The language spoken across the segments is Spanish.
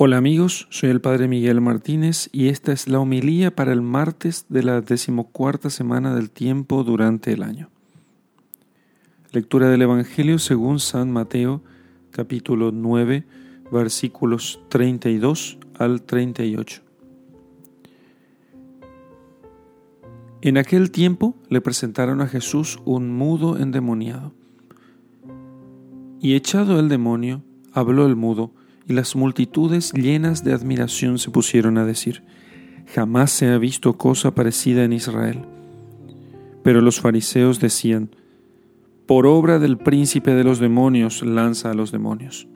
Hola amigos, soy el Padre Miguel Martínez y esta es la homilía para el martes de la decimocuarta semana del tiempo durante el año. Lectura del Evangelio según San Mateo, capítulo 9, versículos 32 al 38. En aquel tiempo le presentaron a Jesús un mudo endemoniado. Y echado el demonio, habló el mudo, y las multitudes llenas de admiración se pusieron a decir, jamás se ha visto cosa parecida en Israel. Pero los fariseos decían, por obra del príncipe de los demonios lanza a los demonios.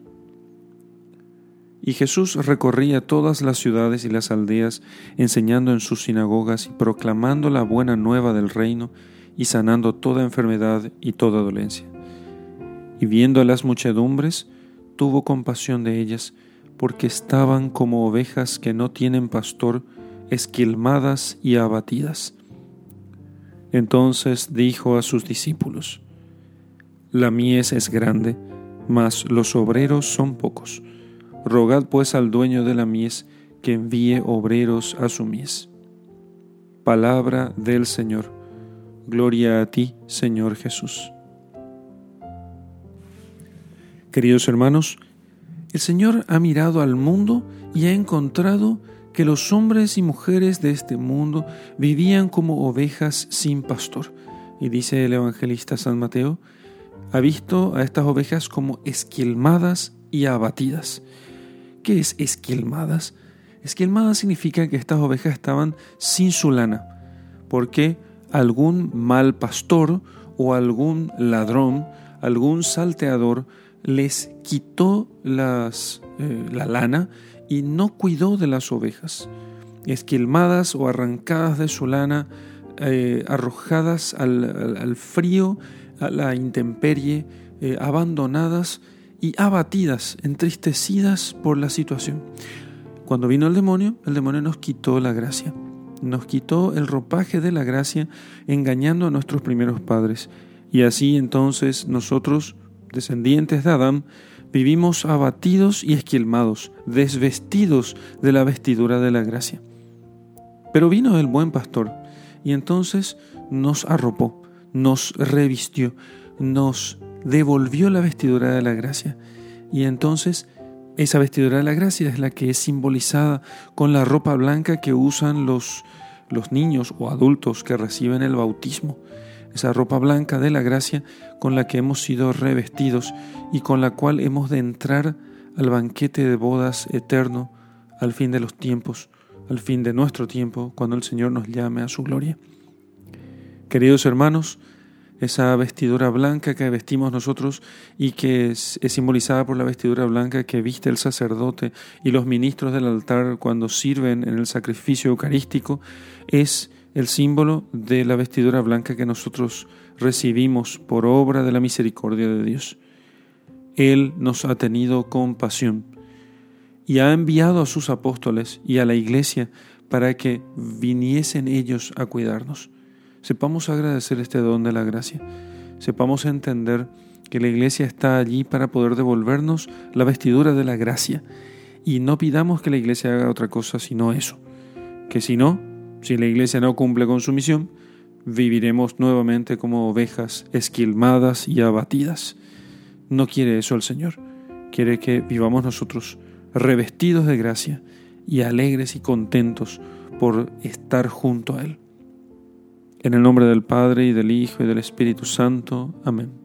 Y Jesús recorría todas las ciudades y las aldeas, enseñando en sus sinagogas y proclamando la buena nueva del reino y sanando toda enfermedad y toda dolencia. Y viendo a las muchedumbres, tuvo compasión de ellas, porque estaban como ovejas que no tienen pastor, esquilmadas y abatidas. Entonces dijo a sus discípulos, La mies es grande, mas los obreros son pocos. Rogad pues al dueño de la mies que envíe obreros a su mies. Palabra del Señor. Gloria a ti, Señor Jesús. Queridos hermanos, el Señor ha mirado al mundo y ha encontrado que los hombres y mujeres de este mundo vivían como ovejas sin pastor. Y dice el evangelista San Mateo, ha visto a estas ovejas como esquilmadas y abatidas. ¿Qué es esquilmadas? Esquilmadas significa que estas ovejas estaban sin su lana, porque algún mal pastor o algún ladrón, algún salteador les quitó las, eh, la lana y no cuidó de las ovejas, esquilmadas o arrancadas de su lana, eh, arrojadas al, frío, a la intemperie, eh, abandonadas y abatidas, entristecidas por la situación. Cuando vino el demonio, el demonio nos quitó la gracia, nos quitó el ropaje de la gracia, engañando a nuestros primeros padres. Y así entonces nosotros descendientes de Adán, vivimos abatidos y esquilmados, desvestidos de la vestidura de la gracia. Pero vino el buen pastor y entonces nos arropó, nos revistió, nos devolvió la vestidura de la gracia. Y entonces esa vestidura de la gracia es la que es simbolizada con la ropa blanca que usan los, los niños o adultos que reciben el bautismo esa ropa blanca de la gracia con la que hemos sido revestidos y con la cual hemos de entrar al banquete de bodas eterno al fin de los tiempos, al fin de nuestro tiempo, cuando el Señor nos llame a su gloria. Queridos hermanos, esa vestidura blanca que vestimos nosotros y que es, simbolizada por la vestidura blanca que viste el sacerdote y los ministros del altar cuando sirven en el sacrificio eucarístico, es el símbolo de la vestidura blanca que nosotros recibimos por obra de la misericordia de Dios. Él nos ha tenido compasión y ha enviado a sus apóstoles y a la iglesia para que viniesen ellos a cuidarnos. Sepamos agradecer este don de la gracia. Sepamos entender que la iglesia está allí para poder devolvernos la vestidura de la gracia. Y no pidamos que la iglesia haga otra cosa sino eso. Que si no, si la iglesia no cumple con su misión, viviremos nuevamente como ovejas esquilmadas y abatidas. No quiere eso el Señor. Quiere que vivamos nosotros revestidos de gracia y alegres y contentos por estar junto a Él. En el nombre del Padre y del Hijo y del Espíritu Santo. Amén.